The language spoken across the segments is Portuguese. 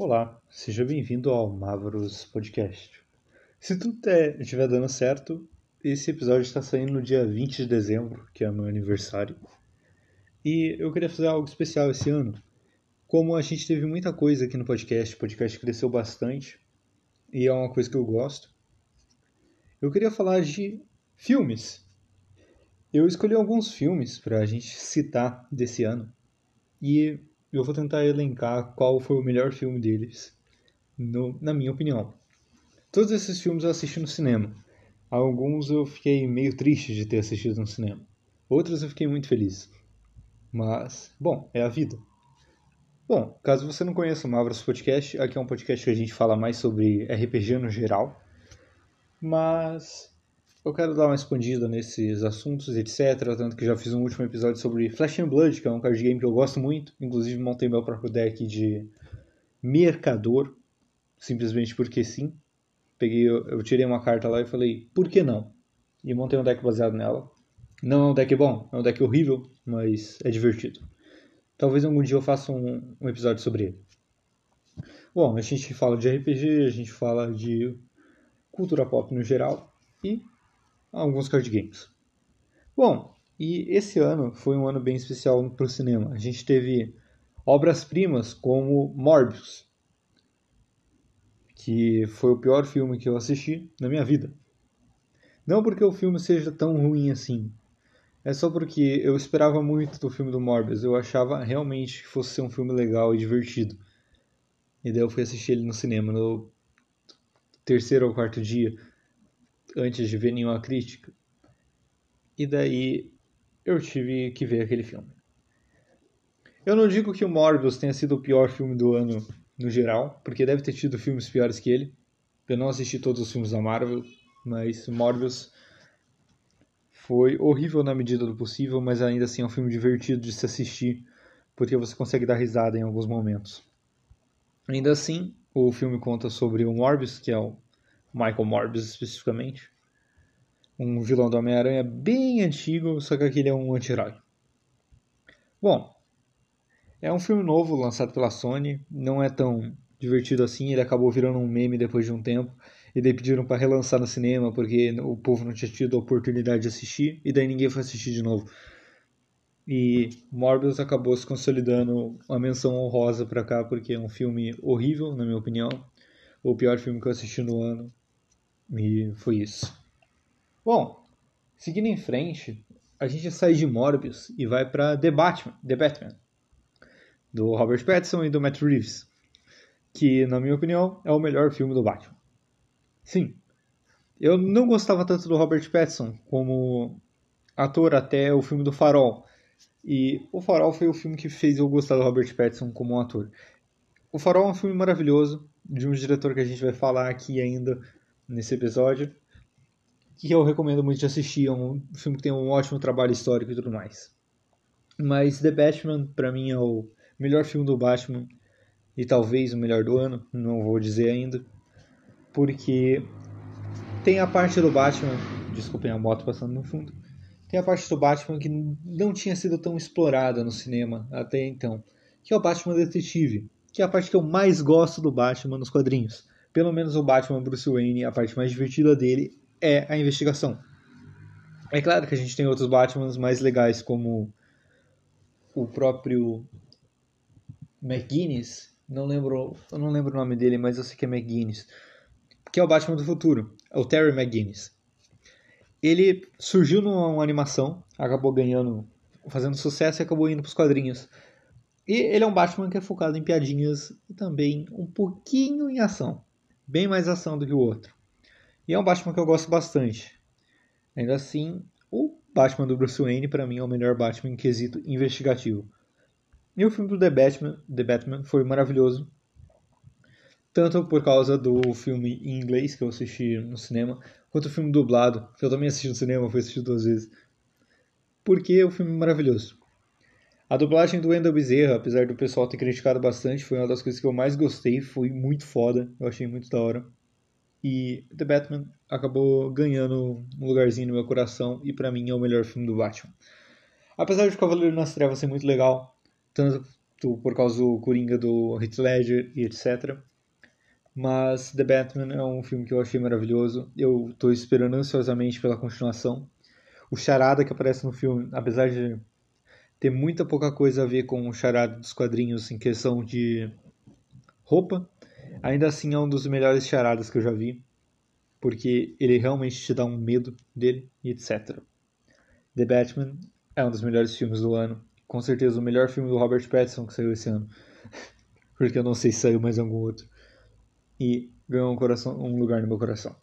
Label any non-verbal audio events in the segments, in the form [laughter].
Olá, seja bem-vindo ao Mavros Podcast. Se tudo estiver dando certo, esse episódio está saindo no dia 20 de dezembro, que é meu aniversário. E eu queria fazer algo especial esse ano. Como a gente teve muita coisa aqui no podcast, o podcast cresceu bastante e é uma coisa que eu gosto. Eu queria falar de filmes. Eu escolhi alguns filmes para a gente citar desse ano e eu vou tentar elencar qual foi o melhor filme deles, no, na minha opinião. Todos esses filmes eu assisti no cinema. Alguns eu fiquei meio triste de ter assistido no cinema. Outros eu fiquei muito feliz. Mas, bom, é a vida. Bom, caso você não conheça o Mavros Podcast, aqui é um podcast que a gente fala mais sobre RPG no geral. Mas eu quero dar uma expandida nesses assuntos, etc. Tanto que já fiz um último episódio sobre Flash and Blood, que é um card game que eu gosto muito. Inclusive montei meu próprio deck de Mercador, simplesmente porque sim. Peguei, eu tirei uma carta lá e falei, por que não? E montei um deck baseado nela. Não é um deck bom, é um deck horrível, mas é divertido. Talvez algum dia eu faça um, um episódio sobre ele. Bom, a gente fala de RPG, a gente fala de cultura pop no geral e alguns card games. Bom, e esse ano foi um ano bem especial para o cinema. A gente teve obras-primas como Morbius, que foi o pior filme que eu assisti na minha vida. Não porque o filme seja tão ruim assim, é só porque eu esperava muito do filme do Morbius. Eu achava realmente que fosse ser um filme legal e divertido. E daí eu fui assistir ele no cinema no terceiro ou quarto dia antes de ver nenhuma crítica. E daí eu tive que ver aquele filme. Eu não digo que o Morbius tenha sido o pior filme do ano no geral, porque deve ter tido filmes piores que ele. Eu não assisti todos os filmes da Marvel, mas Morbius foi horrível na medida do possível, mas ainda assim é um filme divertido de se assistir, porque você consegue dar risada em alguns momentos. Ainda assim, o filme conta sobre o Morbius, que é o Michael Morbius especificamente. Um vilão do Homem-Aranha bem antigo, só que aquele é um anti-herói. Bom, é um filme novo lançado pela Sony, não é tão divertido assim, ele acabou virando um meme depois de um tempo, e daí pediram para relançar no cinema porque o povo não tinha tido a oportunidade de assistir, e daí ninguém foi assistir de novo. E Morbius acabou se consolidando uma menção honrosa para cá porque é um filme horrível, na minha opinião, o pior filme que eu assisti no ano, e foi isso. Bom, seguindo em frente, a gente sai de Morbius e vai para The Batman, The Batman, do Robert Pattinson e do Matt Reeves, que, na minha opinião, é o melhor filme do Batman. Sim, eu não gostava tanto do Robert Pattinson como ator até o filme do Farol. E o Farol foi o filme que fez eu gostar do Robert Pattinson como um ator. O Farol é um filme maravilhoso, de um diretor que a gente vai falar aqui ainda nesse episódio, que eu recomendo muito de assistir. É um filme que tem um ótimo trabalho histórico e tudo mais. Mas The Batman, para mim, é o melhor filme do Batman e talvez o melhor do ano, não vou dizer ainda, porque tem a parte do Batman, desculpem a moto passando no fundo, tem a parte do Batman que não tinha sido tão explorada no cinema até então, que é o Batman Detetive, que é a parte que eu mais gosto do Batman nos quadrinhos. Pelo menos o Batman Bruce Wayne, a parte mais divertida dele é a investigação. É claro que a gente tem outros Batmans mais legais, como o próprio McGuinness, não lembro, eu não lembro o nome dele, mas eu sei que é McGuinness, que é o Batman do futuro, é o Terry McGuinness. Ele surgiu numa animação, acabou ganhando, fazendo sucesso e acabou indo para os quadrinhos. E ele é um Batman que é focado em piadinhas e também um pouquinho em ação, bem mais ação do que o outro. E é um Batman que eu gosto bastante. Ainda assim, o Batman do Bruce Wayne, para mim, é o melhor Batman em quesito investigativo. E o filme do The Batman, The Batman foi maravilhoso. Tanto por causa do filme em inglês que eu assisti no cinema, quanto o filme dublado, que eu também assisti no cinema, fui assistir duas vezes. Porque o filme é maravilhoso. A dublagem do Wendell Bezerra, apesar do pessoal ter criticado bastante, foi uma das coisas que eu mais gostei, foi muito foda, eu achei muito da hora. E The Batman acabou ganhando um lugarzinho no meu coração e para mim é o melhor filme do Batman. Apesar de Cavaleiro nas Trevas ser muito legal, tanto por causa do Coringa do Heath Ledger e etc. Mas The Batman é um filme que eu achei maravilhoso. Eu estou esperando ansiosamente pela continuação. O charada que aparece no filme, apesar de ter muita pouca coisa a ver com o charada dos quadrinhos em questão de roupa, ainda assim é um dos melhores charadas que eu já vi, porque ele realmente te dá um medo dele etc. The Batman é um dos melhores filmes do ano, com certeza o melhor filme do Robert Pattinson que saiu esse ano, [laughs] porque eu não sei se saiu mais algum outro, e ganhou um, coração, um lugar no meu coração.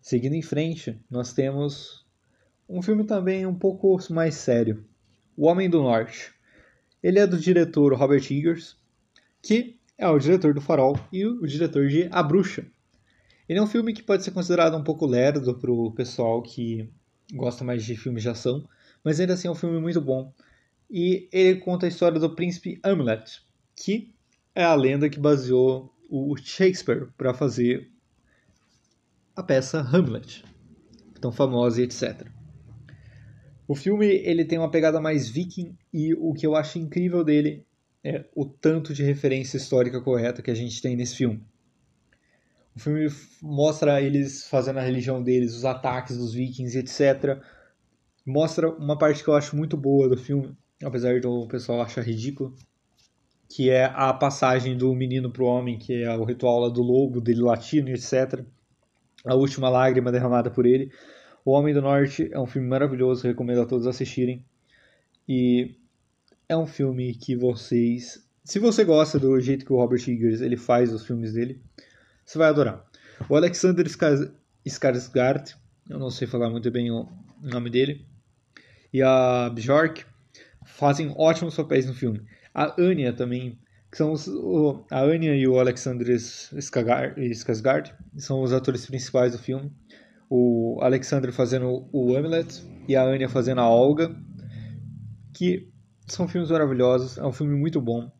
Seguindo em frente, nós temos um filme também um pouco mais sério, O Homem do Norte. Ele é do diretor Robert Eggers, que é o diretor do Farol e o diretor de A Bruxa. Ele é um filme que pode ser considerado um pouco lerdo para o pessoal que gosta mais de filmes de ação, mas ainda assim é um filme muito bom. E ele conta a história do príncipe Hamlet, que é a lenda que baseou o Shakespeare para fazer a peça Hamlet, tão famosa e etc. O filme ele tem uma pegada mais viking e o que eu acho incrível dele é o tanto de referência histórica correta que a gente tem nesse filme. O filme mostra eles fazendo a religião deles, os ataques dos vikings, etc. Mostra uma parte que eu acho muito boa do filme, apesar do pessoal achar ridículo, que é a passagem do menino para o homem, que é o ritual lá do lobo, dele latino, etc. A última lágrima derramada por ele. O Homem do Norte é um filme maravilhoso, recomendo a todos assistirem. E é um filme que vocês, se você gosta do jeito que o Robert Eggers ele faz os filmes dele, você vai adorar. O Alexander Skarsgård, eu não sei falar muito bem o nome dele, e a Bjork fazem ótimos papéis no filme. A Anya também, que são os, o, a Anya e o Alexander Skarsgård são os atores principais do filme. O Alexander fazendo o Hamlet e a Anya fazendo a Olga, que são filmes maravilhosos, é um filme muito bom.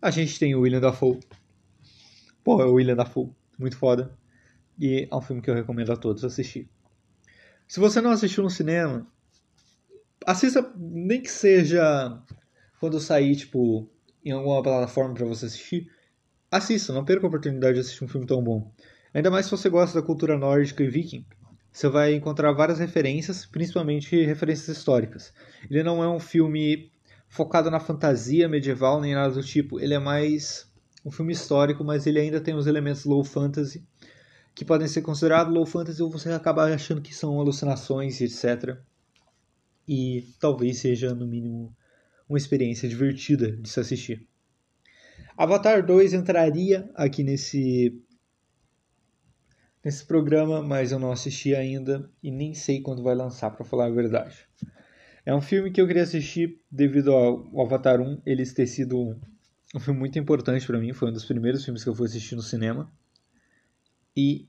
A gente tem o William Dafoe. Pô, é o William Dafoe muito foda. E é um filme que eu recomendo a todos assistir. Se você não assistiu no cinema, assista nem que seja quando sair, tipo, em alguma plataforma para você assistir. Assista, não perca a oportunidade de assistir um filme tão bom. Ainda mais se você gosta da cultura nórdica e viking. Você vai encontrar várias referências, principalmente referências históricas. Ele não é um filme focado na fantasia medieval nem nada do tipo. Ele é mais um filme histórico, mas ele ainda tem os elementos low fantasy que podem ser considerados low fantasy ou você acaba achando que são alucinações, etc. E talvez seja, no mínimo, uma experiência divertida de se assistir. Avatar 2 entraria aqui nesse nesse programa, mas eu não assisti ainda e nem sei quando vai lançar, para falar a verdade. É um filme que eu queria assistir devido ao Avatar 1 eles ter sido um filme muito importante para mim, foi um dos primeiros filmes que eu fui assistir no cinema. E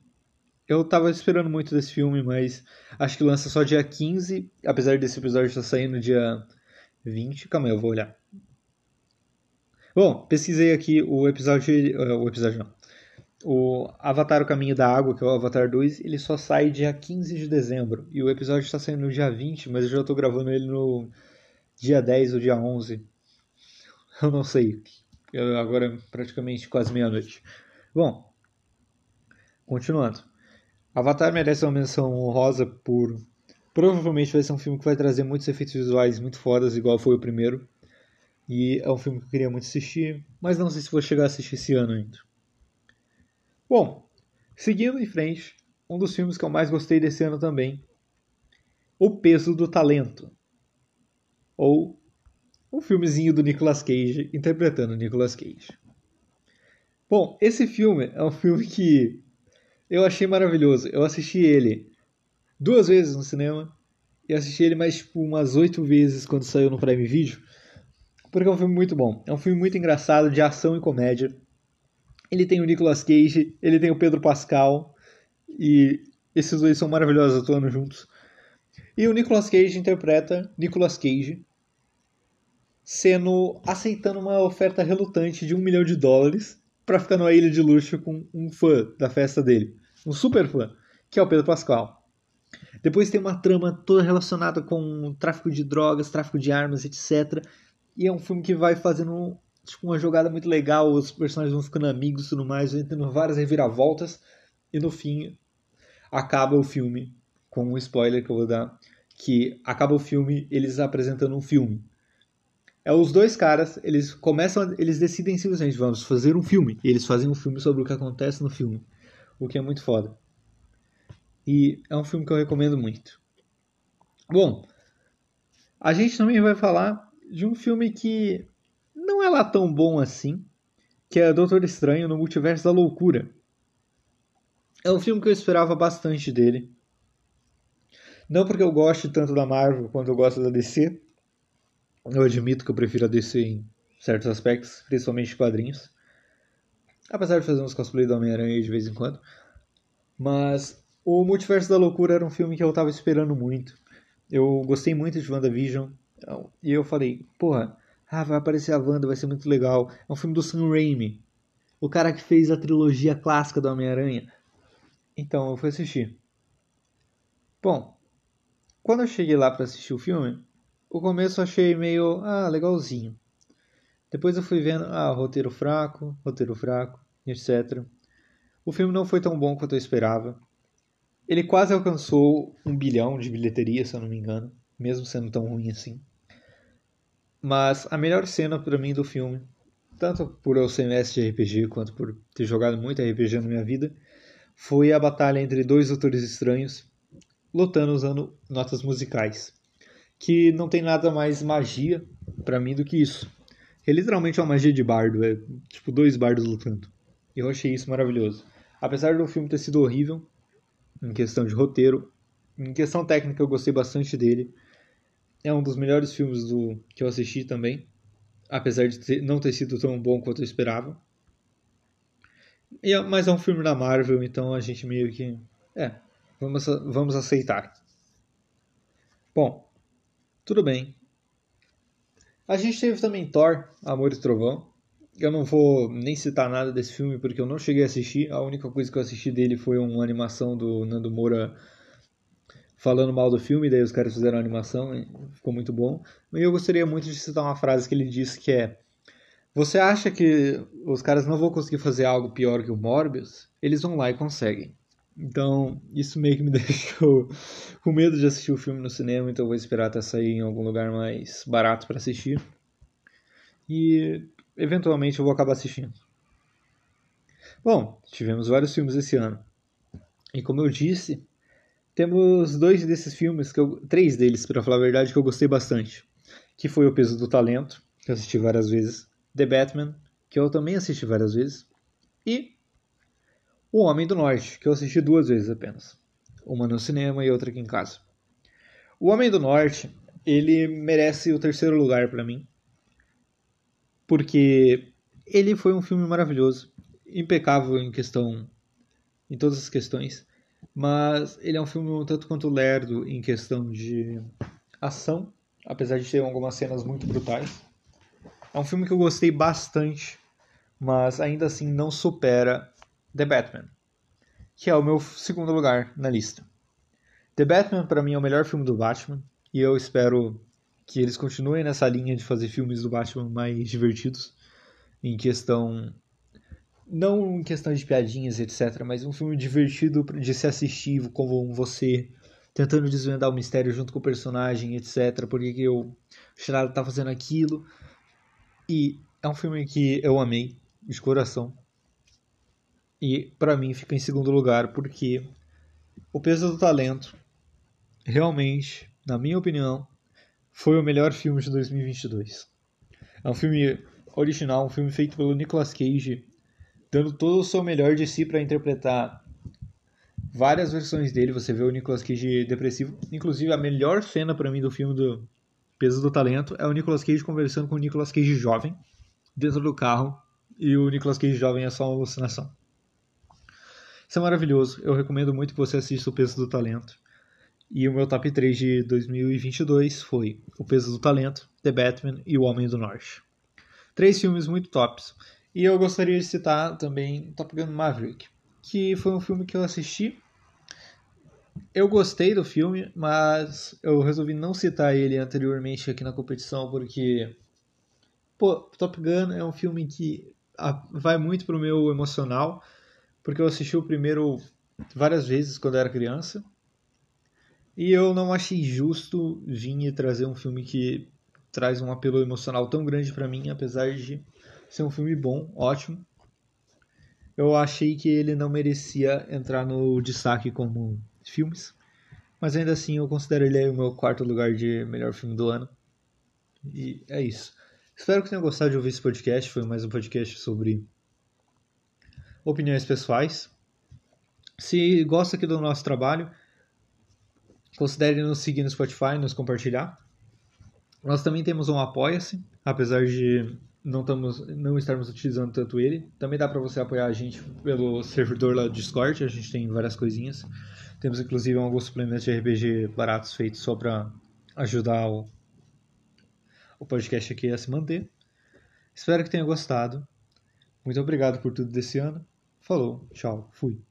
eu tava esperando muito desse filme, mas acho que lança só dia 15, apesar desse episódio estar saindo dia 20. Calma aí, eu vou olhar. Bom, pesquisei aqui o episódio. Eh, o episódio não. O Avatar O Caminho da Água, que é o Avatar 2, ele só sai dia 15 de dezembro. E o episódio está saindo no dia 20, mas eu já estou gravando ele no dia 10 ou dia 11. Eu não sei agora é praticamente quase meia-noite. Bom, continuando. Avatar merece uma menção honrosa por. Provavelmente vai ser um filme que vai trazer muitos efeitos visuais muito fodas, igual foi o primeiro. E é um filme que eu queria muito assistir, mas não sei se vou chegar a assistir esse ano ainda. Bom, seguindo em frente, um dos filmes que eu mais gostei desse ano também, O Peso do Talento, ou um filmezinho do Nicolas Cage interpretando Nicolas Cage. Bom, esse filme é um filme que eu achei maravilhoso. Eu assisti ele duas vezes no cinema e assisti ele mais tipo umas oito vezes quando saiu no Prime Video, porque é um filme muito bom. É um filme muito engraçado de ação e comédia. Ele tem o Nicolas Cage, ele tem o Pedro Pascal e esses dois são maravilhosos atuando juntos. E o Nicolas Cage interpreta Nicolas Cage, sendo aceitando uma oferta relutante de um milhão de dólares para ficar numa ilha de luxo com um fã da festa dele, um super fã, que é o Pedro Pascal. Depois tem uma trama toda relacionada com tráfico de drogas, tráfico de armas, etc. E é um filme que vai fazendo tipo, uma jogada muito legal, os personagens vão ficando amigos e tudo mais, tendo várias reviravoltas. E no fim, acaba o filme com um spoiler que eu vou dar, que acaba o filme eles apresentando um filme. É os dois caras, eles começam, eles decidem simplesmente, vamos fazer um filme. E eles fazem um filme sobre o que acontece no filme, o que é muito foda. E é um filme que eu recomendo muito. Bom, a gente também vai falar de um filme que não é lá tão bom assim, que é Doutor Estranho no Multiverso da Loucura. É um filme que eu esperava bastante dele. Não porque eu goste tanto da Marvel quanto eu gosto da DC. Eu admito que eu prefiro a DC em certos aspectos, principalmente quadrinhos. Apesar de fazer uns cosplay do Homem-Aranha de vez em quando. Mas o Multiverso da Loucura era um filme que eu tava esperando muito. Eu gostei muito de WandaVision. E eu falei, porra, ah, vai aparecer a Wanda, vai ser muito legal. É um filme do Sam Raimi. O cara que fez a trilogia clássica do Homem-Aranha. Então eu fui assistir. Bom, quando eu cheguei lá para assistir o filme, o começo eu achei meio, ah, legalzinho. Depois eu fui vendo, ah, roteiro fraco, roteiro fraco, etc. O filme não foi tão bom quanto eu esperava. Ele quase alcançou um bilhão de bilheteria, se eu não me engano, mesmo sendo tão ruim assim. Mas a melhor cena para mim do filme, tanto por eu ser mestre de RPG quanto por ter jogado muito RPG na minha vida, foi a batalha entre dois doutores estranhos lutando usando notas musicais, que não tem nada mais magia para mim do que isso. É literalmente uma magia de bardo, é tipo dois bardos lutando. Eu achei isso maravilhoso. Apesar do filme ter sido horrível em questão de roteiro, em questão técnica eu gostei bastante dele. É um dos melhores filmes do que eu assisti também, apesar de ter, não ter sido tão bom quanto eu esperava. E, é, mas é um filme da Marvel, então a gente meio que. É, vamos, vamos aceitar. Bom, tudo bem. A gente teve também Thor, Amor e Trovão. Eu não vou nem citar nada desse filme porque eu não cheguei a assistir. A única coisa que eu assisti dele foi uma animação do Nando Moura falando mal do filme, daí os caras fizeram a animação, ficou muito bom. E eu gostaria muito de citar uma frase que ele disse que é você acha que os caras não vão conseguir fazer algo pior que o Morbius? Eles vão lá e conseguem. Então, isso meio que me [laughs] deixou com medo de assistir o filme no cinema, então vou esperar até sair em algum lugar mais barato para assistir. E eventualmente eu vou acabar assistindo. Bom, tivemos vários filmes esse ano. E como eu disse, temos dois desses filmes, que eu, três deles, para falar a verdade, que eu gostei bastante. Que foi O Peso do Talento, que eu assisti várias vezes. The Batman, que eu também assisti várias vezes, e O Homem do Norte, que eu assisti duas vezes apenas. Uma no cinema e outra aqui em casa. O Homem do Norte, ele merece o terceiro lugar para mim, porque ele foi um filme maravilhoso, impecável em questão, em todas as questões, mas ele é um filme um tanto quanto lerdo em questão de ação, apesar de ter algumas cenas muito brutais. É um filme que eu gostei bastante, mas ainda assim não supera The Batman, que é o meu segundo lugar na lista. The Batman para mim é o melhor filme do Batman e eu espero que eles continuem nessa linha de fazer filmes do Batman mais divertidos em questão não em questão de piadinhas etc, mas um filme divertido de se assistir com você tentando desvendar o mistério junto com o personagem etc, porque que o Charada tá fazendo aquilo e é um filme que eu amei de coração. E para mim fica em segundo lugar porque O Peso do Talento realmente, na minha opinião, foi o melhor filme de 2022. É um filme original, um filme feito pelo Nicolas Cage, dando todo o seu melhor de si para interpretar várias versões dele. Você vê o Nicolas Cage depressivo, inclusive a melhor cena para mim do filme do Peso do Talento é o Nicolas Cage conversando com o Nicolas Cage jovem dentro do carro e o Nicolas Cage jovem é só uma alucinação. Isso é maravilhoso. Eu recomendo muito que você assista o Peso do Talento. E o meu top 3 de 2022 foi O Peso do Talento, The Batman e O Homem do Norte. Três filmes muito tops. E eu gostaria de citar também Top Gun Maverick, que foi um filme que eu assisti eu gostei do filme, mas eu resolvi não citar ele anteriormente aqui na competição porque pô, Top Gun é um filme que vai muito pro meu emocional, porque eu assisti o primeiro várias vezes quando era criança. E eu não achei justo vir e trazer um filme que traz um apelo emocional tão grande para mim, apesar de ser um filme bom, ótimo. Eu achei que ele não merecia entrar no destaque como filmes, mas ainda assim eu considero ele o meu quarto lugar de melhor filme do ano. E é isso. Espero que tenham gostado de ouvir esse podcast. Foi mais um podcast sobre opiniões pessoais. Se gosta aqui do nosso trabalho, considere nos seguir no Spotify, nos compartilhar. Nós também temos um Apoia-se, apesar de não, estamos, não estarmos utilizando tanto ele. Também dá para você apoiar a gente pelo servidor lá do Discord, a gente tem várias coisinhas. Temos inclusive alguns suplementos de RPG baratos feitos só para ajudar o, o podcast aqui a se manter. Espero que tenha gostado. Muito obrigado por tudo desse ano. Falou, tchau, fui.